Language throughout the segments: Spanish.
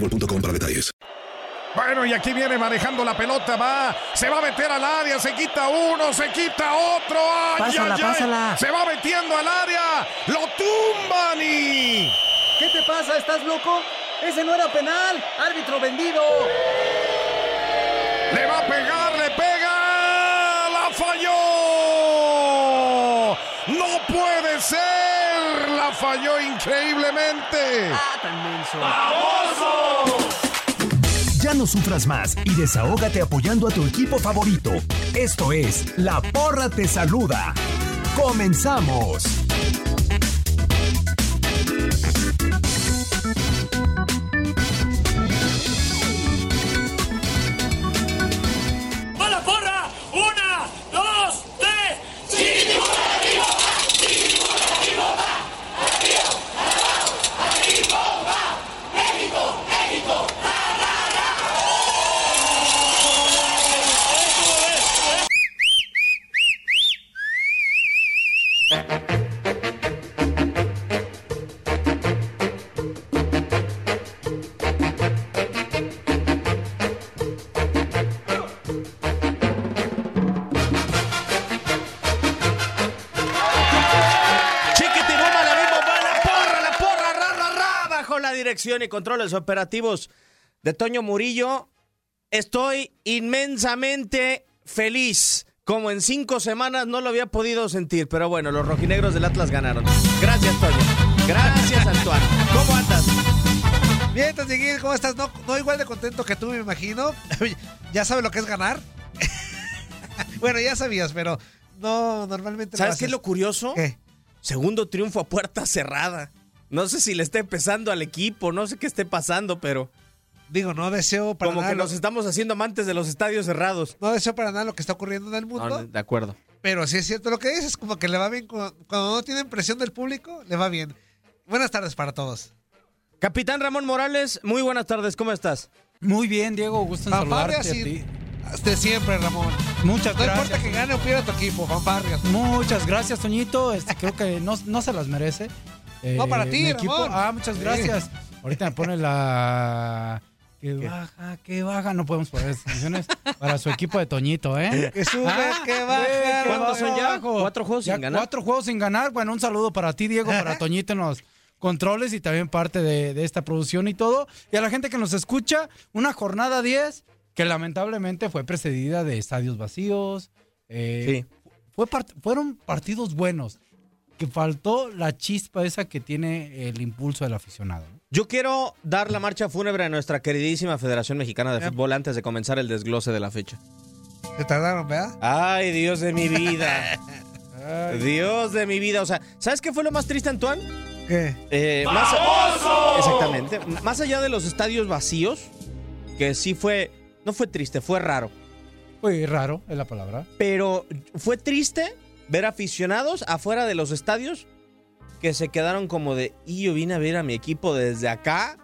boostmobile.com para detalles. Bueno, y aquí viene manejando la pelota, va, se va a meter al área, se quita uno, se quita otro, ¡ay, Pásala, ay, ay! pásala. Se va metiendo al área, lo tumban y... ¿Qué te pasa? ¿Estás loco? Ese no era penal. Árbitro vendido. Le va a pegar, la falló increíblemente. Ah, tan menso. Ya no sufras más y desahógate apoyando a tu equipo favorito. Esto es La Porra Te Saluda. ¡Comenzamos! Dirección y controles operativos de Toño Murillo. Estoy inmensamente feliz. Como en cinco semanas no lo había podido sentir, pero bueno, los rojinegros del Atlas ganaron. Gracias, Toño. Gracias, Antoine. ¿Cómo andas? Bien, Tatiquín, ¿cómo estás? No, no igual de contento que tú, me imagino. ya sabes lo que es ganar. bueno, ya sabías, pero no, normalmente ¿Sabes qué es lo curioso? ¿Qué? Segundo triunfo a puerta cerrada. No sé si le está empezando al equipo, no sé qué esté pasando, pero Digo, no deseo para como nada. que lo- nos estamos haciendo amantes de los estadios cerrados. No deseo para nada lo que está ocurriendo en el mundo. No, de acuerdo. Pero sí es cierto lo que dices, como que le va bien. cu- Cuando no tienen presión del público, le va bien. Buenas tardes para todos. Capitán Ramón Morales, muy buenas tardes, ¿cómo estás? Muy bien, Diego, gusto en saludarte a ti. De siempre, Ramón. Muchas No gracias. importa que gane o pierda tu equipo, fanfarrias. Muchas gracias, Toñito. Este, creo que no, no se las merece. Eh, No, para ti, equipo. Ramón. Ah, muchas Sí. gracias. Ahorita me pone la. Que baja, que baja. No podemos poner esas canciones para su equipo de Toñito, ¿eh? Que sube, Ah, que baja. ¿Cuántos son ya? ¿Cuatro juegos Ya sin ganar? Cuatro juegos sin ganar. Bueno, un saludo para ti, Diego, para Toñito en los controles y también parte de, de esta producción y todo. Y a la gente que nos escucha, una jornada 10 que lamentablemente fue precedida de estadios vacíos. eh, fue part- fueron partidos buenos, que faltó la chispa esa que tiene el impulso del aficionado. Yo quiero dar la marcha fúnebre a nuestra queridísima Federación Mexicana de Fútbol antes de comenzar el desglose de la fecha. Se tardaron, ¿verdad? Ay, Dios de mi vida. Dios de mi vida. O sea, ¿sabes qué fue lo más triste, Antoine? ¿Qué? Eh, más, exactamente. Más allá de los estadios vacíos, que sí fue, no fue triste, fue raro. Fue raro, es la palabra. Pero fue triste ver aficionados afuera de los estadios que se quedaron como de, y yo vine a ver a mi equipo desde acá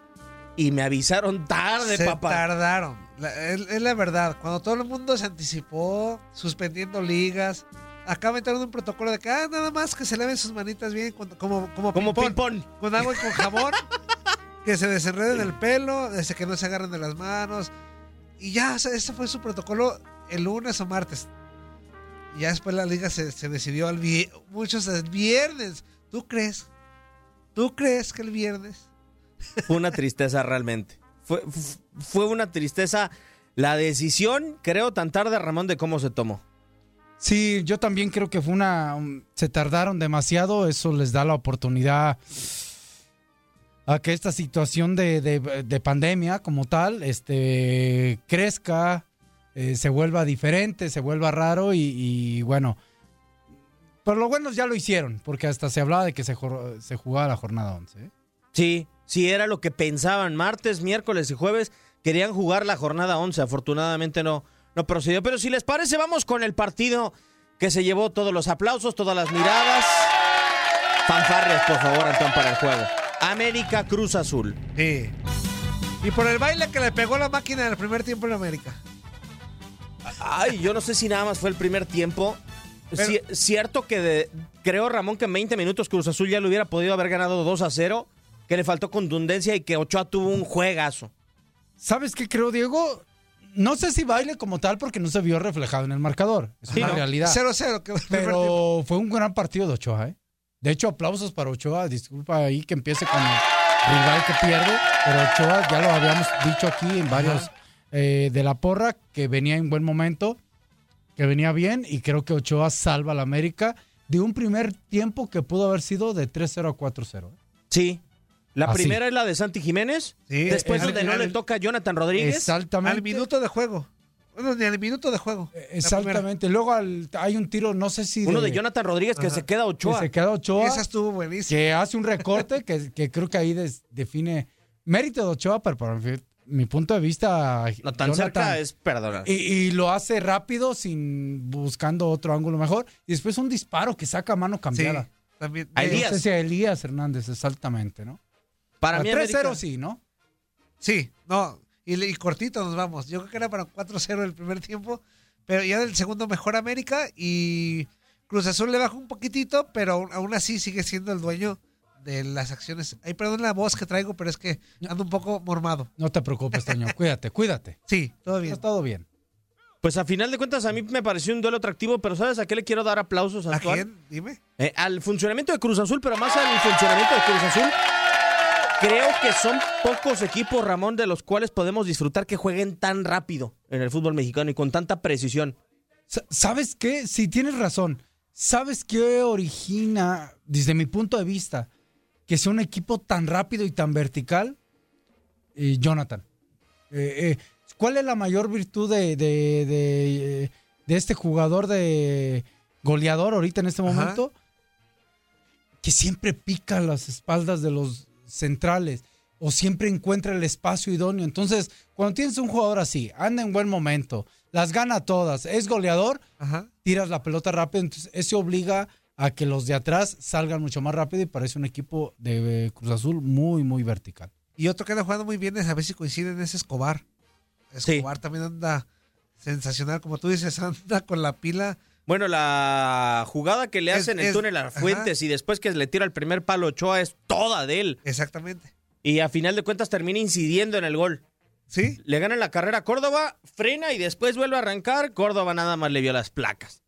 y me avisaron tarde, Se papá. tardaron. La- es, es la verdad. Cuando todo el mundo se anticipó, suspendiendo ligas, acá metieron un protocolo de que ah, nada más que se laven sus manitas bien, cuando- como, como, Como ping-pong, ping-pong. con agua y con jabón, que se desenreden el pelo, desde que no se agarren de las manos. Y ya, o sea, ese fue su protocolo el lunes o martes. Y ya después la liga se, se decidió al vi- muchos el viernes. ¿Tú crees? ¿Tú crees que el viernes? Fue una tristeza realmente. Fue, fue una tristeza la decisión, creo, tan tarde, Ramón, de cómo se tomó. Sí, yo también creo que fue una. um, Se tardaron demasiado. Eso les da la oportunidad a que esta situación de, de- de pandemia como tal este, crezca, eh, se vuelva diferente, se vuelva raro y, y, bueno. Por lo bueno ya lo hicieron, porque hasta se hablaba de que se, jor- se jugaba la jornada 11. ¿eh? Sí, sí, era lo que pensaban. Martes, miércoles y jueves querían jugar la jornada 11. Afortunadamente no, no procedió. Pero si les parece, vamos con el partido que se llevó todos los aplausos, todas las miradas. Fanfarrias, por favor, Antón, para el juego. América Cruz Azul. Sí. Y por el baile que le pegó la máquina en el primer tiempo en América. Ay, yo no sé si nada más fue el primer tiempo. Pero- Ci- cierto que de- creo, Ramón, que en 20 minutos Cruz Azul ya le hubiera podido haber ganado 2 a 0, que le faltó contundencia y que Ochoa tuvo un juegazo. ¿Sabes qué creo, Diego? No sé si baile como tal porque no se vio reflejado en el marcador. Es Sí, una no. realidad. 0-0. que el primer tiempo. Pero fue un gran partido de Ochoa, ¿eh? De hecho, aplausos para Ochoa. Disculpa ahí que empiece con el rival que pierde. Pero Ochoa, ya lo habíamos dicho aquí en varios eh, de la porra, que venía en buen momento, que venía bien. Y creo que Ochoa salva a la América de un primer tiempo que pudo haber sido de 3-0 a 4-0. ¿eh? Sí. La Así. primera es la de Santi Jiménez. Sí, después donde no le toca a Jonathan Rodríguez. Exactamente. Al minuto de juego. Bueno, ni al minuto de juego. Exactamente. Luego al- hay un tiro, no sé si. Uno de Jonathan Rodríguez que Ajá. se queda a que Ochoa. se queda Ochoa. Esa estuvo buenísima. que hace un recorte que, que creo que ahí des- define mérito de Ochoa, pero para mi, mi punto de vista, No tan Jonathan- cerca es perdonar. y, y lo hace rápido, sin buscando otro ángulo mejor. Y después un disparo que saca a mano Sí, cambiada. también. A Elías. No sé si a Elías Hernández, exactamente, ¿no? Para A mí 3-0 América- sí, ¿no? Sí, no. Y, cortito nos vamos. Yo creo que era para 4-0 el primer tiempo. Pero ya del segundo mejor América. Y Cruz Azul le bajó un poquitito. Pero aún así sigue siendo el dueño de las acciones. Ay, perdón la voz que traigo, pero es que ando un poco mormado. No te preocupes, Toño. cuídate, cuídate. Sí, todo bien. Está todo bien. Pues a final de cuentas a mí me pareció un duelo atractivo, pero ¿sabes a qué le quiero dar aplausos, ¿A Antoine? quién? Dime. Eh, al funcionamiento de Cruz Azul, pero más al funcionamiento de Cruz Azul. Creo que son pocos equipos, Ramón, de los cuales podemos disfrutar que jueguen tan rápido en el fútbol mexicano y con tanta precisión. Sa- ¿Sabes qué? Si tienes razón. ¿Sabes qué origina, desde mi punto de vista, que sea un equipo tan rápido y tan vertical? Eh, Jonathan. Eh, eh, ¿Cuál es la mayor virtud de, de- de, de este jugador de goleador ahorita en este Ajá. momento? Que siempre pica las espaldas de los centrales o siempre encuentra el espacio idóneo. Entonces, cuando tienes un jugador así, anda en buen momento, las gana todas, es goleador, Ajá. tiras la pelota rápido, entonces eso obliga a que los de atrás salgan mucho más rápido y parece un equipo de eh, Cruz Azul muy, muy vertical. Y otro que anda jugando muy bien es a ver si coinciden es Escobar. Escobar también anda sensacional, como tú dices, anda con la pila. Bueno, la jugada que le Es- hacen en el túnel a ajá. Fuentes y después que le tira el primer palo a Ochoa es toda de él. Exactamente. Y a final de cuentas termina incidiendo en el gol. ¿Sí? Le ganan la carrera a Córdoba, frena y después vuelve a arrancar. Córdoba nada más le vio las placas.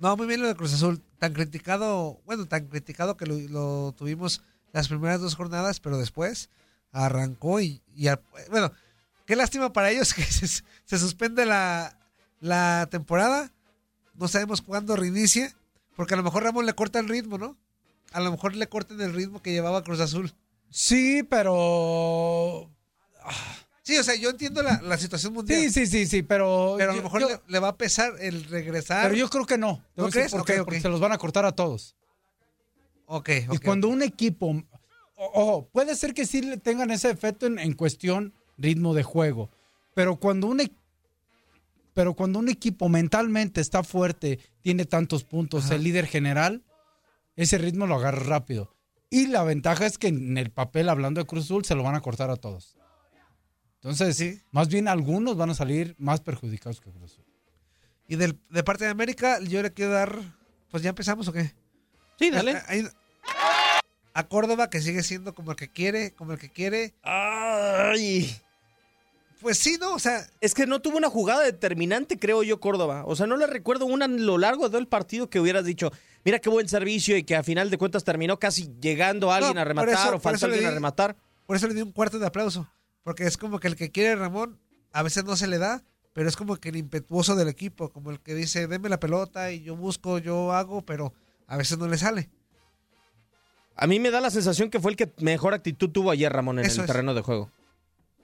No, muy bien lo de Cruz Azul. Tan criticado, bueno, tan criticado que lo, tuvimos las primeras dos jornadas, pero después arrancó y, bueno, qué lástima para ellos que se, suspende la, la temporada. No sabemos cuándo reinicie, porque a lo mejor Ramón le corta el ritmo, ¿no? A lo mejor le corten el ritmo que llevaba Cruz Azul. Sí, pero. Sí, o sea, yo entiendo la, la situación mundial. Sí, sí, sí, sí, pero. Pero a lo yo- mejor yo- le, le va a pesar el regresar. Pero yo creo que no. Te ¿No voy a decir crees? por Ok, qué, ok. Porque se los van a cortar a todos. Ok, y ok, cuando un equipo. o- Ojo, puede ser que sí le tengan ese efecto en, en cuestión ritmo de juego. Pero cuando un e- pero cuando un equipo mentalmente está fuerte, tiene tantos puntos, el líder general, ese ritmo lo agarra rápido. Y la ventaja es que en el papel, hablando de Cruz Azul, se lo van a cortar a todos. Entonces, más bien algunos van a salir más perjudicados que Cruz Azul. Y del, de parte de América, yo le quiero dar. Pues ya empezamos o qué? Sí, dale. A, a- a Córdoba, que sigue siendo como el que quiere, como el que quiere. Ay. Pues sí, ¿no? O sea. Es que no tuvo una jugada determinante, creo yo, Córdoba. O sea, no le recuerdo una a lo largo de todo el partido que hubieras dicho, mira qué buen servicio y que a final de cuentas terminó casi llegando alguien No, a rematar eso- o faltó alguien a rematar. Por eso le di un cuarto de aplauso. Porque es como que el que quiere Ramón, a veces no se le da, pero es como que el impetuoso del equipo, como el que dice, deme la pelota y yo busco, yo hago, pero a veces no le sale. A mí me da la sensación que fue el que mejor actitud tuvo ayer, Ramón, en Eso el es. terreno de juego.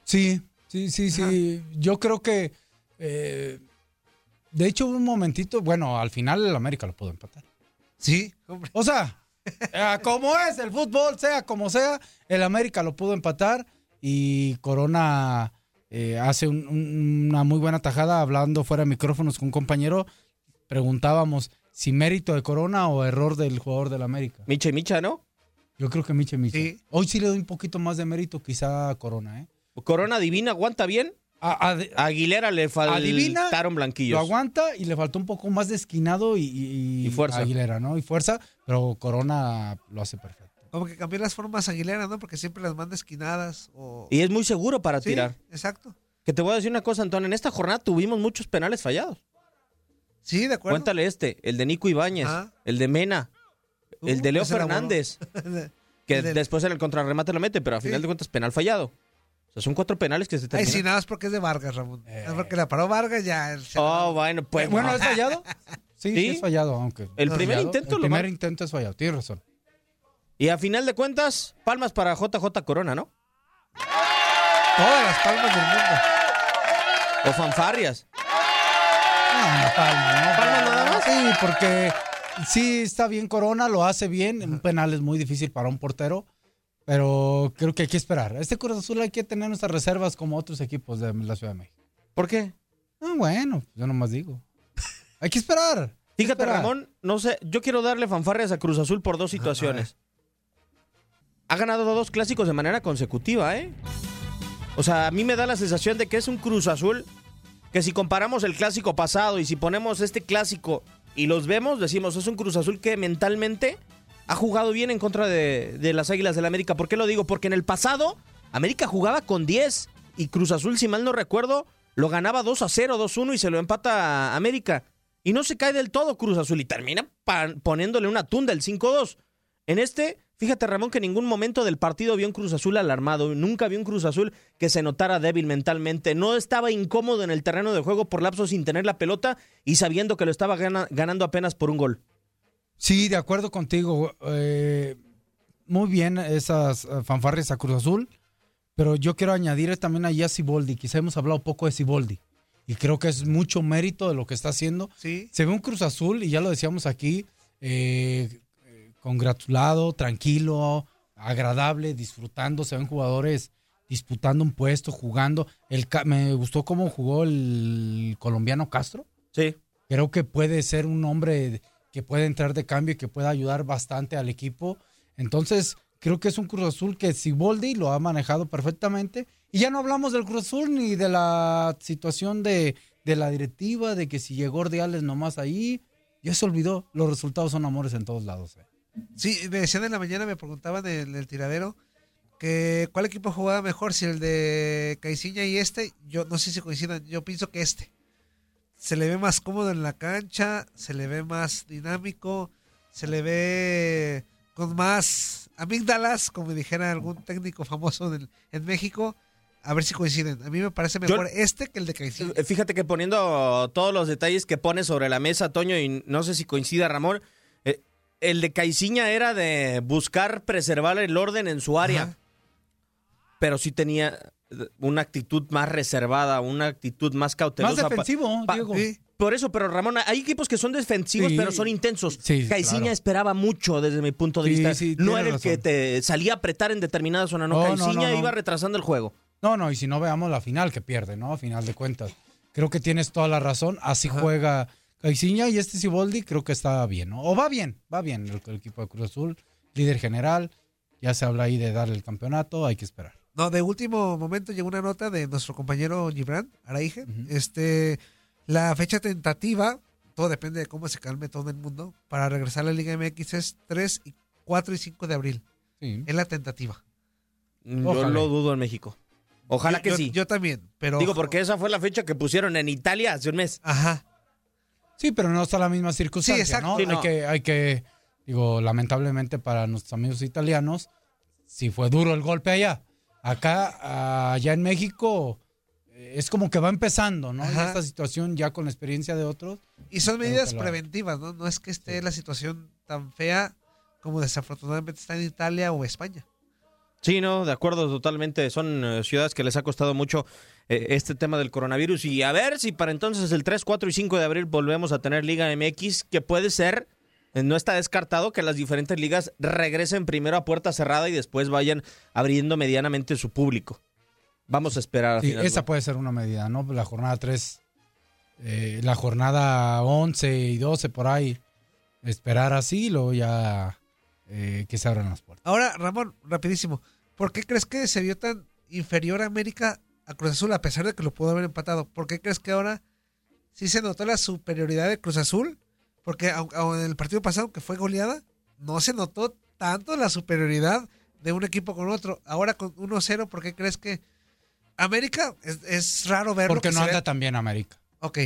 Sí, sí, sí, sí. Yo creo que. eh, de hecho, un momentito. Bueno, al final el América lo pudo empatar. Sí, hombre. O sea, como es el fútbol, sea como sea, el América lo pudo empatar y Corona eh, hace un- un- una muy buena tajada hablando fuera de micrófonos con un compañero. Preguntábamos si mérito de Corona o error del jugador del América. Micha y Micha, ¿no? Yo creo que Micha y Micha. Hoy sí le doy un poquito más de mérito quizá a Corona, ¿eh? Corona Divina aguanta bien. A, A Aguilera le faltaron blanquillos. Lo aguanta y le faltó un poco más de esquinado y, y- Y fuerza. Aguilera, ¿no? Y fuerza, pero Corona lo hace perfecto. Como que cambió las formas Aguilera, ¿no? Porque siempre las manda esquinadas o... Y es muy seguro para Sí, tirar. exacto. Que te voy a decir una cosa, Antonio. En esta jornada tuvimos muchos penales fallados. Sí, de acuerdo. Cuéntale este, el de Nico Ibáñez, el de Mena, el de Leo. Fernández, que del- después en el contrarremate lo mete, pero a final de cuentas penal fallado. O sea, son cuatro penales que se Ay, terminan. sí, nada más porque es de Vargas, Ramón. Es porque la paró Vargas ya. Oh, bueno, pues. Bueno, ¿es fallado? Sí, sí, ¿Sí? es fallado, aunque. El primer fallado. intento El lo primer intento es fallado, tienes razón. Y a final de cuentas, palmas para JJ Corona, ¿no? Todas las palmas del mundo. O fanfarrias. Ah, palma, ¿no? ¿Palma nada más? Sí, porque sí está bien Corona, lo hace bien. Un penal es muy difícil para un portero, pero creo que hay que esperar. Este Cruz Azul hay que tener nuestras reservas como otros equipos de la Ciudad de México. ¿Por qué? Ah, bueno, yo nomás digo. Hay que esperar. Fíjate. Ramón, no sé, yo quiero darle fanfarrias a Cruz Azul por dos situaciones. Ha ganado dos clásicos de manera consecutiva, ¿eh? O sea, a mí me da la sensación de que es un Cruz Azul que si comparamos el clásico pasado y si ponemos este clásico y los vemos, decimos, es un Cruz Azul que mentalmente ha jugado bien en contra de, las Águilas del la América. ¿Por qué lo digo? Porque en el pasado América jugaba con 10 y Cruz Azul, si mal no recuerdo, lo ganaba 2 a 0, 2 a 1 y se lo empata a América. Y no se cae del todo Cruz Azul y termina poniéndole una tunda el 5-2. En este, fíjate Ramón que en ningún momento del partido vio un Cruz Azul alarmado, nunca vio un Cruz Azul que se notara débil mentalmente, no estaba incómodo en el terreno de juego por lapso sin tener la pelota y sabiendo que lo estaba gana- ganando apenas por un gol. Sí, de acuerdo contigo. eh, muy bien esas eh, fanfarrias a Cruz Azul, pero yo quiero añadir también ahí a Siboldi. Quizá hemos hablado poco de Siboldi y creo que es mucho mérito de lo que está haciendo. Sí. Se ve un Cruz Azul y ya lo decíamos aquí, eh, congratulado, tranquilo, agradable, disfrutando. Se ven jugadores disputando un puesto, jugando. El, me gustó cómo jugó el colombiano Castro. Sí. Creo que puede ser un hombre que puede entrar de cambio y que pueda ayudar bastante al equipo. Entonces, creo que es un Cruz Azul que Siboldi lo ha manejado perfectamente. Y ya no hablamos del Cruz Azul ni de la situación de, de la directiva, de que si llegó Ordiales nomás ahí. Ya se olvidó. Los resultados son amores en todos lados. eh. Sí, me decían en la mañana, me preguntaban en el tiradero que cuál equipo jugaba mejor, si el de Caiciña y este. Yo no sé si coincidan, yo pienso que este. Se le ve más cómodo en la cancha, se le ve más dinámico, se le ve con más amígdalas, como dijera algún técnico famoso en México. A ver si coinciden. A mí me parece mejor este que el de Caiciña. Fíjate que poniendo todos los detalles que pone sobre la mesa, Toño, y no sé si coincida Ramón, el de Caiciña era de buscar preservar el orden en su área. pero sí tenía eh, una actitud más reservada, una actitud más cautelosa. Más defensivo, Diego. Por eso, pero Ramón, hay equipos que son defensivos, Sí. pero son intensos. Sí, Caiciña claro. esperaba mucho desde mi punto de Sí, vista. sí, no era el que te salía a apretar en determinada zona, no. No, Caiciña no, no. iba retrasando el juego. No, no, y si no veamos la final que pierde, ¿no? A final de cuentas. Creo que tienes toda la razón. Así juega Caiciña y este Siboldi creo que está bien, ¿no? O va bien, va bien el, el equipo de Cruz Azul, líder general. Ya se habla ahí de darle el campeonato, hay que esperar. No, de último momento llegó una nota de nuestro compañero Gibran Araige. Este, la fecha tentativa, todo depende de cómo se calme todo el mundo, para regresar a la Liga MX es 3, y 4 y 5 de abril. Sí. Es la tentativa. Yo Ojalá. lo dudo en México. Ojalá Yo- que yo- sí. Yo también, pero... Digo, porque esa fue la fecha que pusieron en Italia hace un mes. Ajá. Sí, pero no está la misma circunstancia, Sí, exacto. ¿no? Sí, Hay que, hay que, digo, lamentablemente para nuestros amigos italianos, sí fue duro el golpe allá. Acá, allá en México, eh, es como que va empezando, ¿no? Esta situación ya con la experiencia de otros. Y son medidas la- preventivas, ¿no? No es que esté la situación tan fea como desafortunadamente está en Italia o España. Sí, no, de acuerdo totalmente. Son eh, ciudades que les ha costado mucho eh, este tema del coronavirus. Y a ver si para entonces el 3, 4 y 5 de abril volvemos a tener Liga MX, que puede ser, eh, no está descartado que las diferentes ligas regresen primero a puerta cerrada y después vayan abriendo medianamente su público. Vamos a esperar. a Sí, final, esa puede ser una medida, ¿no? La jornada 3, eh, la jornada 11 y 12 por ahí, esperar así y luego ya eh, que se abran las puertas. Ahora, Ramón, rapidísimo. ¿Por qué crees que se vio tan inferior a América a Cruz Azul a pesar de que lo pudo haber empatado? ¿Por qué crees que ahora sí se notó la superioridad de Cruz Azul? Porque en el partido pasado, que fue goleada, no se notó tanto la superioridad de un equipo con otro. Ahora con 1-0, ¿por qué crees que América es, es raro verlo? Porque que no anda ve- tan bien América. Ok.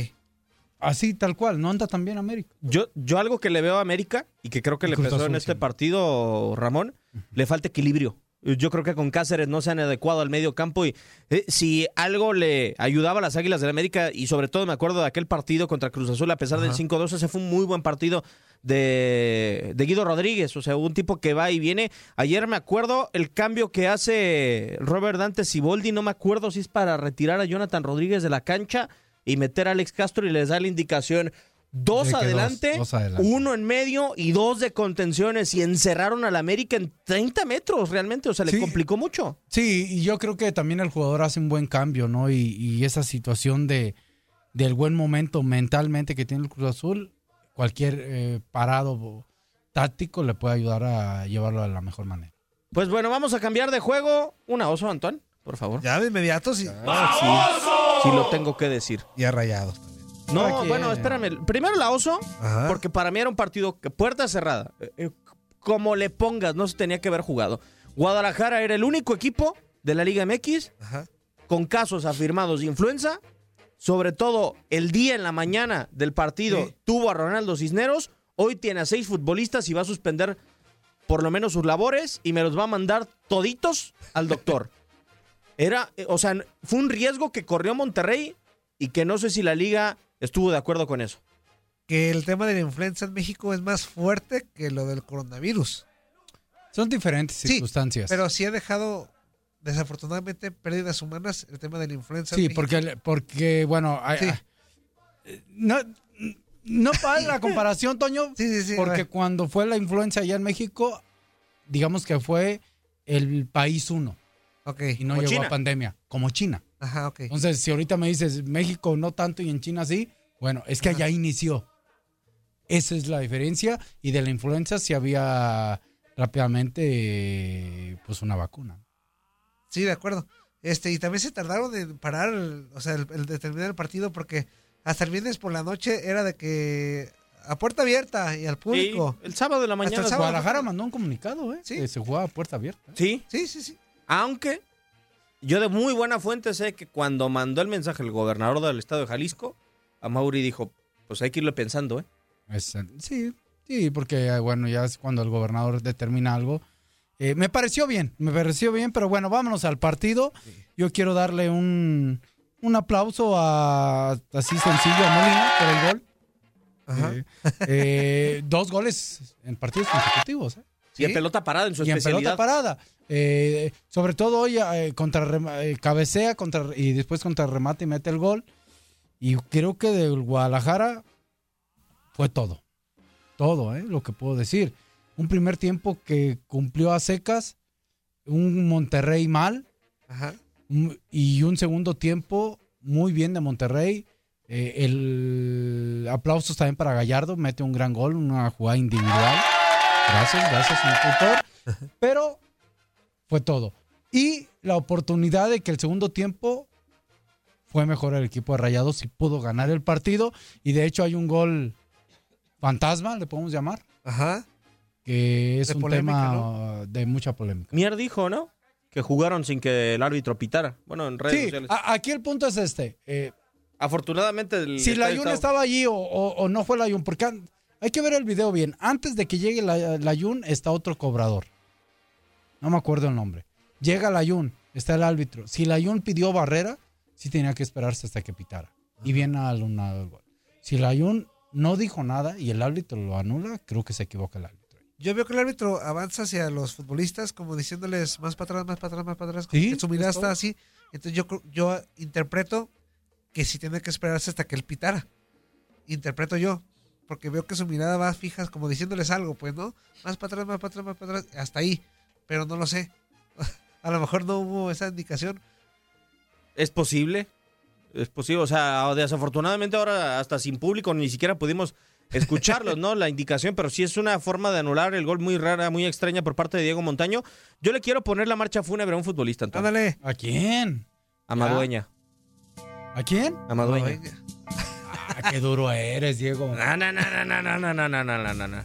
Así, tal cual, no anda tan bien América. Yo, yo algo que le veo a América y que creo que Y le pesó en este partido, Ramón, le falta equilibrio. Yo creo que con Cáceres no se han adecuado al medio campo y eh, si algo le ayudaba a las Águilas del América y sobre todo me acuerdo de aquel partido contra Cruz Azul a pesar del 5-2, ese fue un muy buen partido de, de Guido Rodríguez, o sea, un tipo que va y viene. Ayer me acuerdo el cambio que hace Robert Dante Siboldi, no me acuerdo si es para retirar a Jonathan Rodríguez de la cancha y meter a Alex Castro y les da la indicación dos De adelante, dos adelante. uno en medio y dos de contenciones y encerraron al América en 30 metros realmente, o sea, le Sí. complicó mucho. Sí, y yo creo que también el jugador hace un buen cambio, ¿no? Y, y esa situación de del buen momento mentalmente que tiene el Cruz Azul, cualquier eh, parado táctico le puede ayudar a llevarlo a la mejor manera. Pues bueno, vamos a cambiar de juego. Una oso, Antoine, por favor. Ya de inmediato sí. Sí, sí lo tengo que decir. Y a rayados. No, bueno, espérame. Primero la oso, Ajá. porque para mí era un partido que puerta cerrada. Eh, eh, Como le pongas, no se tenía que haber jugado. Guadalajara era el único equipo de la Liga MX Ajá. con casos afirmados de influenza. Sobre todo el día en la mañana del partido Sí. tuvo a Ronaldo Cisneros. Hoy tiene a seis futbolistas y va a suspender por lo menos sus labores y me los va a mandar toditos al doctor. Era, eh, o sea, fue un riesgo que corrió Monterrey y que no sé si la liga estuvo de acuerdo con eso. Que el tema de la influenza en México es más fuerte que lo del coronavirus. Son diferentes Sí, circunstancias. Pero sí ha dejado, desafortunadamente, pérdidas humanas el tema de la influenza. en Sí, México. porque, porque bueno, hay- Sí. hay- no, no para la comparación, Toño, Sí, sí, porque cuando fue la influencia allá en México, digamos que fue el país uno Ok. y no Como llegó China. a pandemia, como China. Ajá, ok. Entonces, si ahorita me dices México no tanto y en China sí, bueno, es que allá inició. Esa es la diferencia y de la influenza sí había rápidamente pues una vacuna. Sí, de acuerdo. Este, y también se tardaron en parar, el- o sea, el, el de terminar el partido porque hasta el viernes por la noche era de que a puerta abierta y al público. Sí, el sábado de la mañana. el sábado. Guadalajara mandó un comunicado, ¿eh? Sí. Que se jugaba a puerta abierta. Sí, Sí, sí, sí. aunque yo de muy buena fuente sé que cuando mandó el mensaje el gobernador del estado de Jalisco, a Mauri dijo, pues hay que irlo pensando, ¿eh? Es, sí, sí, porque eh, bueno, ya es cuando el gobernador determina algo. Eh, me pareció bien, me pareció bien, pero bueno, vámonos al partido. Yo quiero darle un, un aplauso a así sencillo a Molina por el gol. Ajá. Eh, eh, dos goles en partidos consecutivos. ¿eh? Y en pelota parada en su y en pelota parada. Eh, sobre todo hoy eh, contra eh, cabecea contra, y después contra remate y mete el gol. Y creo que del Guadalajara fue todo. Todo, ¿eh? lo que puedo decir. Un primer tiempo que cumplió a secas, un Monterrey mal, Ajá. un- y un segundo tiempo muy bien de Monterrey. El aplausos también para Gallardo, mete un gran gol, una jugada individual. Gracias, gracias, señor tutor. Pero fue todo. Y la oportunidad de que el segundo tiempo fue mejor el equipo de Rayados y pudo ganar el partido. Y de hecho hay un gol fantasma, le podemos llamar. Ajá. Que es De un polémica, tema de mucha polémica. Mier dijo, ¿no? Que jugaron sin que el árbitro pitara. Bueno, en redes Sí, sociales. a- aquí el punto es este. eh, Afortunadamente el si la Jun estaba allí o, o- o no fue la Jun, porque hay que ver el video bien. Antes de que llegue la, la Jun está otro cobrador. No me acuerdo el nombre. Llega la Jun, está el árbitro. Si la Jun pidió barrera, sí tenía que esperarse hasta que pitara. Y bien alunado el gol. Si la Jun no dijo nada y el árbitro lo anula, creo que se equivoca el árbitro. Yo veo que el árbitro avanza hacia los futbolistas como diciéndoles más para atrás, más para atrás, más para atrás. como Sí, que su mirada está así. Entonces yo, yo interpreto que sí tiene que esperarse hasta que él pitara. Interpreto yo. Porque veo que su mirada va fija como diciéndoles algo, pues, ¿no? Más para atrás, más para atrás, más para atrás. Hasta ahí. Pero no lo sé. A lo mejor no hubo esa indicación. Es posible. Es posible. O sea, desafortunadamente ahora hasta sin público ni siquiera pudimos escucharlos, ¿no? La indicación, pero sí es una forma de anular el gol muy rara, muy extraña por parte de Diego Montaño. Yo le quiero poner la marcha fúnebre a un futbolista, Antonio. Ándale. ¿A quién? A Madueña. ¿A quién? A Madueña. Ah, qué duro eres, Diego. No, no, no, no, no, no, no, no, no, no, no.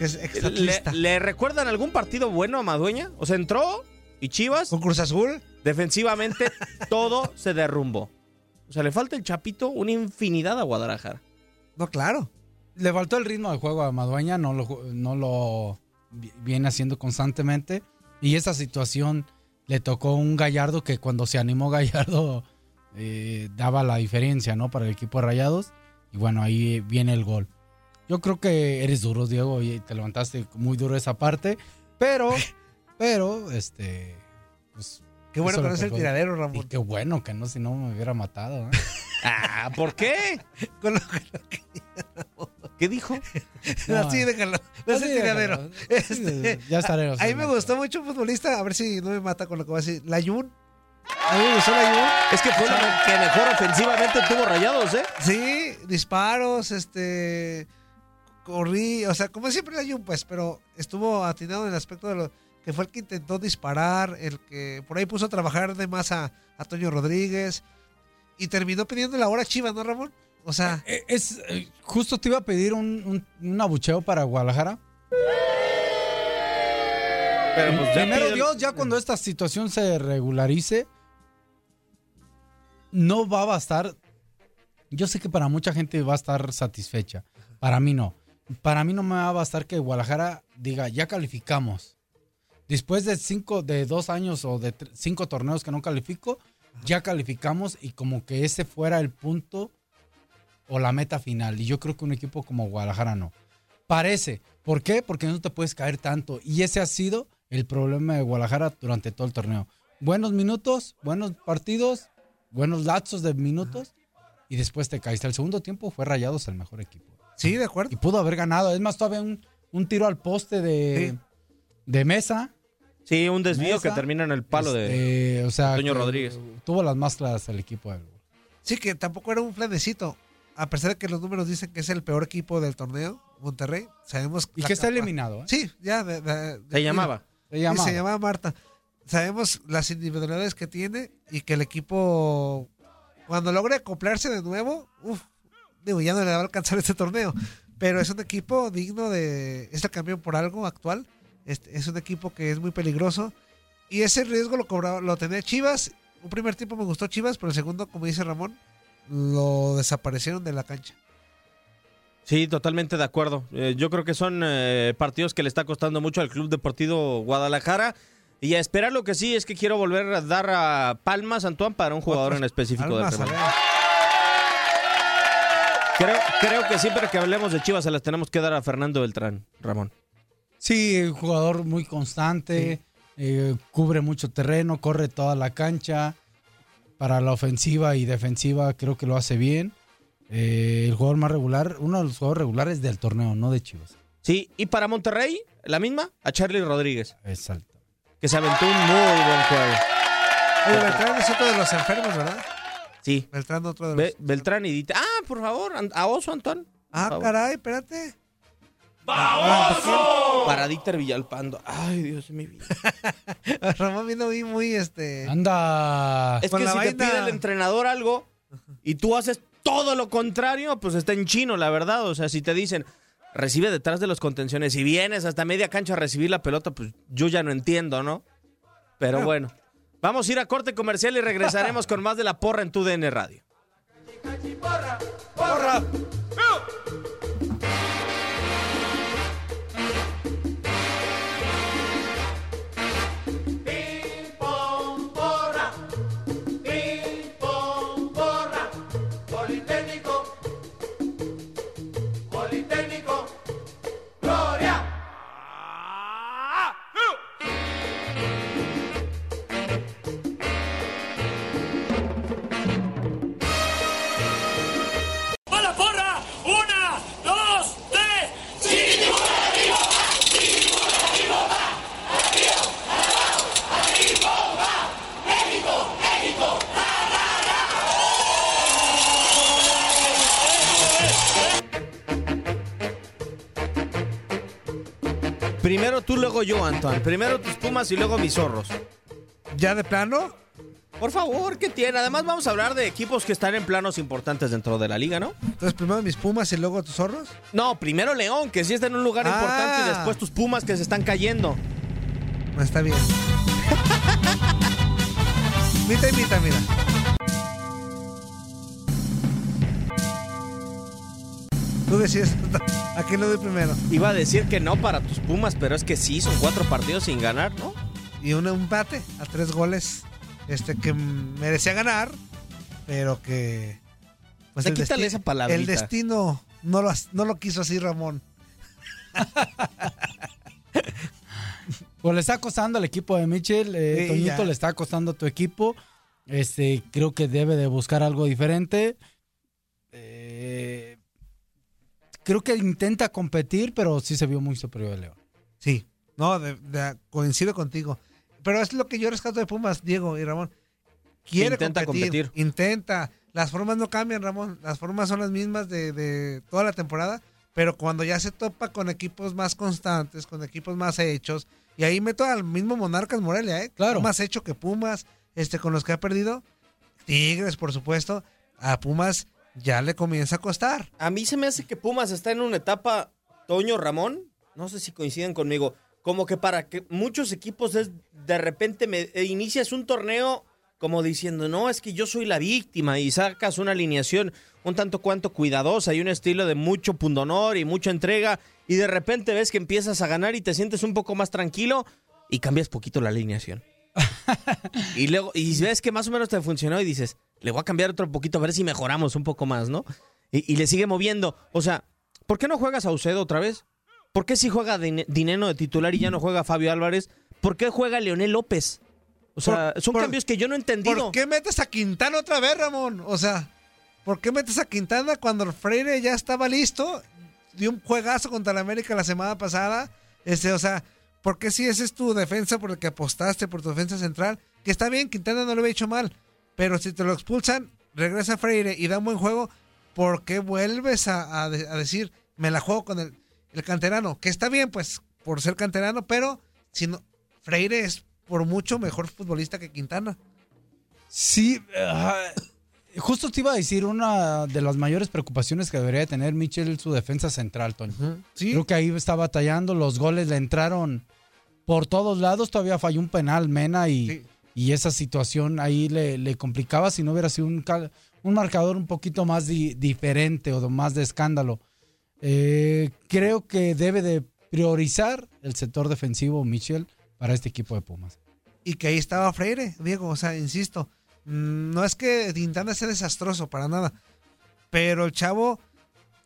Es ¿Le, recuerdan algún partido bueno a Madueña? O sea, entró y Chivas. ¿Con Cruz Azul? Defensivamente, todo se derrumbó. O sea, le falta el Chapito una infinidad a Guadalajara. No, claro. Le faltó el ritmo de juego a Madueña, no lo, no lo vi- viene haciendo constantemente. Y esa situación le tocó un Gallardo que cuando se animó Gallardo eh, daba la diferencia, ¿no? Para el equipo de Rayados. Y bueno, ahí viene el gol. Yo creo que eres duro, Diego, y te levantaste muy duro esa parte. Pero, pero, este. Pues, Qué bueno que no es el tiradero, Y Ramón. qué bueno que no, si no me hubiera matado. ¿eh? Ah, ¿por qué? Con lo- ¿Qué dijo? No, así déjalo. No es el tiradero. Este, Ya estaré. a mí me gustó mucho un futbolista, a ver si no me mata con lo que voy a decir. La La. Es que fue la que mejor ofensivamente tuvo rayados, ¿eh? Sí, disparos, este. Corrí, o sea, como siempre la Jun, pues, pero estuvo atinado en el aspecto de lo que fue el que intentó disparar, el que por ahí puso a trabajar de más a, a Toño Rodríguez y terminó pidiendo la hora Chivas, ¿no, Ramón? O sea, Eh, Es, eh, justo te iba a pedir un, un, un abucheo para Guadalajara. Pero pues ya Primero pide- Dios, ya cuando esta situación se regularice, no va a bastar. Yo sé que para mucha gente va a estar satisfecha. Para mí no. Para mí no me va a bastar que Guadalajara diga, ya calificamos. Después de cinco, de dos años o de cinco torneos que no califico, ya calificamos y como que ese fuera el punto o la meta final. Y yo creo que un equipo como Guadalajara no. Parece. ¿Por qué? Porque no te puedes caer tanto. Y ese ha sido el problema de Guadalajara durante todo el torneo. Buenos minutos, buenos partidos, buenos lapsos de minutos y después te caíste. El segundo tiempo fue Rayados el mejor equipo. sí, de acuerdo. Y pudo haber ganado. Es más, todavía un, un tiro al poste de, Sí. de mesa. Sí, un desvío Mesa, que termina en el palo de Este, o sea, Antonio que Rodríguez. Tuvo las más claras el equipo. de- Sí, que tampoco era un flanecito. A pesar de que los números dicen que es el peor equipo del torneo, Monterrey, sabemos... Y que está capa- eliminado. ¿eh? Sí, ya. de- de- de- Se llamaba. Se Sí, llamaba. se llamaba Marta. Sabemos las individualidades que tiene y que el equipo, cuando logre acoplarse de nuevo, uf, digo, ya no le va a alcanzar este torneo. Pero es un equipo digno de. Es el campeón por algo actual. Es, es un equipo que es muy peligroso. Y ese riesgo lo cobraba, lo tenía Chivas. Un primer tiempo me gustó Chivas, pero el segundo, como dice Ramón, lo desaparecieron de la cancha. Sí, totalmente de acuerdo. Eh, yo creo que son eh, partidos que le está costando mucho al Club Deportivo Guadalajara. Y a esperar lo que sí es que quiero volver a dar a palmas, Antoine, para un jugador en específico del. Creo, creo que siempre que hablemos de Chivas se las tenemos que dar a Fernando Beltrán, Ramón. Sí, un jugador muy constante, eh, cubre mucho terreno, corre toda la cancha. Para la ofensiva y defensiva creo que lo hace bien. Eh, el jugador más regular, uno de los jugadores regulares del torneo, no de Chivas. Sí, y para Monterrey, la misma, a Charlie Rodríguez. Exacto. Que se aventó un muy buen juego. Oye, Beltrán es otro de los enfermos, ¿verdad? Sí. Beltrán otro de los... Be- Beltrán y Dita. Ah, por favor, a Oso, Antoine. Ah, caray, espérate. Para Dieter Villalpando. Ay, Dios mío. Ramón vino muy, muy, este... Anda. Es Con que la si te pide el entrenador algo y tú haces todo lo contrario, pues está en chino, la verdad. O sea, si te dicen, recibe detrás de los contenciones y vienes hasta media cancha a recibir la pelota, pues yo ya no entiendo, ¿no? Pero bueno. Vamos a ir a corte comercial y regresaremos con más de la porra en tu DN Radio. ¡Porra! porra, luego yo, Antoine. Primero tus pumas y luego mis zorros. ¿Ya de plano? Por favor, ¿qué tiene? Además vamos a hablar de equipos que están en planos importantes dentro de la liga, ¿no? Entonces, primero mis pumas y luego tus zorros. No, primero León, que sí está en un lugar Ah. importante, y después tus pumas que se están cayendo. No, está bien. Mita y mita, mira. Tú decides a quién le doy primero. Iba a decir que no para tus pumas, pero es que sí, son cuatro partidos sin ganar, ¿no? Y un empate a tres goles. Este que merecía ganar, pero que. pues, el quítale esa palabrita. El destino no lo, no lo quiso así, Ramón. Pues le está costando al equipo de Mitchell, eh, Sí, Toñito ya. le está costando a tu equipo. Este, creo que debe de buscar algo diferente. Eh, creo que intenta competir, pero sí se vio muy superior a León. Sí, no, de- de- coincido contigo. Pero es lo que yo rescato de Pumas, Diego y Ramón. Quiere Intenta competir, competir. Intenta. Las formas no cambian, Ramón. Las formas son las mismas de, de toda la temporada. Pero cuando ya se topa con equipos más constantes, con equipos más hechos, y ahí meto al mismo Monarcas Morelia, ¿eh? Claro. Más hecho que Pumas, este, con los que ha perdido. Tigres, por supuesto. A Pumas ya le comienza a costar. A mí se me hace que Pumas está en una etapa, Toño Ramón, no sé si coinciden conmigo, como que para que muchos equipos es de repente me, eh, inicias un torneo como diciendo, no, es que yo soy la víctima y sacas una alineación un tanto cuanto cuidadosa y un estilo de mucho pundonor y mucha entrega y de repente ves que empiezas a ganar y te sientes un poco más tranquilo y cambias poquito la alineación. y luego, y ves que más o menos te funcionó y dices, le voy a cambiar otro poquito a ver si mejoramos un poco más, ¿no? Y, y le sigue moviendo. O sea, ¿por qué no juegas a Ucedo otra vez? ¿Por qué si juega Dine- Dineno de titular y ya no juega Fabio Álvarez? ¿Por qué juega Leonel López? O sea, Por- son por- cambios que yo no he entendido. ¿Por qué metes a Quintana otra vez, Ramón? O sea, ¿por qué metes a Quintana cuando Freire ya estaba listo? Dio un juegazo contra la América la semana pasada. Este, o sea, ¿por qué si esa es tu defensa por el que apostaste, por tu defensa central? Que está bien, Quintana no lo había hecho mal. Pero si te lo expulsan, regresa Freire y da un buen juego, ¿por qué vuelves a, a de- a decir, me la juego con el, el canterano? Que está bien, pues, por ser canterano, pero si no, Freire es por mucho mejor futbolista que Quintana. Sí, justo te iba a decir una de las mayores preocupaciones que debería tener Mitchell su defensa central. Sí. Creo que ahí está batallando, los goles le entraron por todos lados, todavía falló un penal Mena y, y esa situación ahí le, le complicaba si no hubiera sido un, un marcador un poquito más di- diferente o más de escándalo. Eh, creo que debe de priorizar el sector defensivo Mitchell para este equipo de Pumas. y que ahí estaba Freire, Diego, o sea, insisto, mm, no es que Quintana sea desastroso para nada, pero el chavo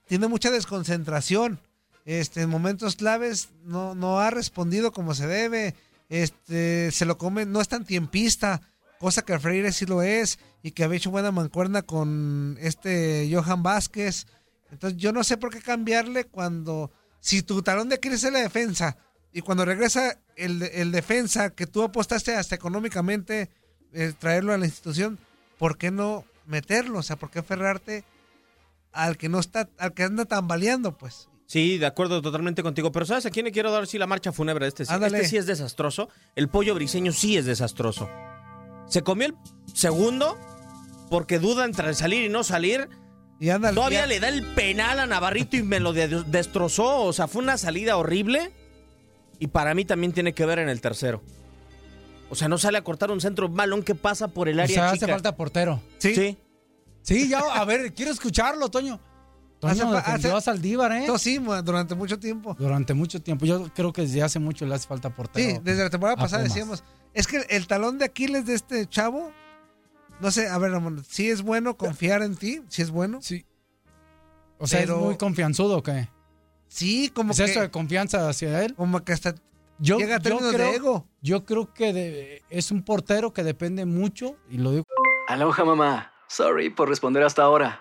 tiene mucha desconcentración este, en momentos claves no, no ha respondido como se debe, este, se lo come, no es tan tiempista, cosa que Freire sí lo es, y que había hecho buena mancuerna con este Johan Vázquez. Entonces yo no sé por qué cambiarle cuando, si tu talón de Aquiles es la defensa, y cuando regresa el, el defensa que tú apostaste hasta económicamente, eh, traerlo a la institución, ¿por qué no meterlo? O sea, ¿por qué aferrarte al que no está, al que anda tambaleando, pues? Sí, de acuerdo totalmente contigo. Pero ¿sabes a quién le quiero dar sí la marcha fúnebre? Este, sí- Ándale. este sí es desastroso. El pollo briseño sí es desastroso. Se comió el segundo porque duda entre salir y no salir. Y anda, Todavía ya- le da el penal a Navarrito y me lo de- destrozó. O sea, fue una salida horrible. Y para mí también tiene que ver en el tercero. O sea, no sale a cortar un centro un balón que pasa por el O área sea, hace falta portero. Sí. Sí. Sí, ya, a ver, quiero escucharlo, Toño. Toño Hace defendió hace- a Saldívar, ¿eh? No, sí, durante mucho tiempo. Durante mucho tiempo. Yo creo que desde hace mucho le hace falta portero. Sí, desde la temporada pasada Pumas. decíamos, es que el talón de Aquiles de este chavo, no sé, a ver, Ramón, si es bueno confiar en ti, si es bueno. Sí. O sea, Pero- es muy confianzudo, ¿o qué? Sí, como ¿Es que eso de confianza hacia él? como que hasta Yo, llega a yo creo, de ego. Yo creo que de- es un portero que depende mucho, y lo digo Aloha mamá. Sorry por responder hasta ahora.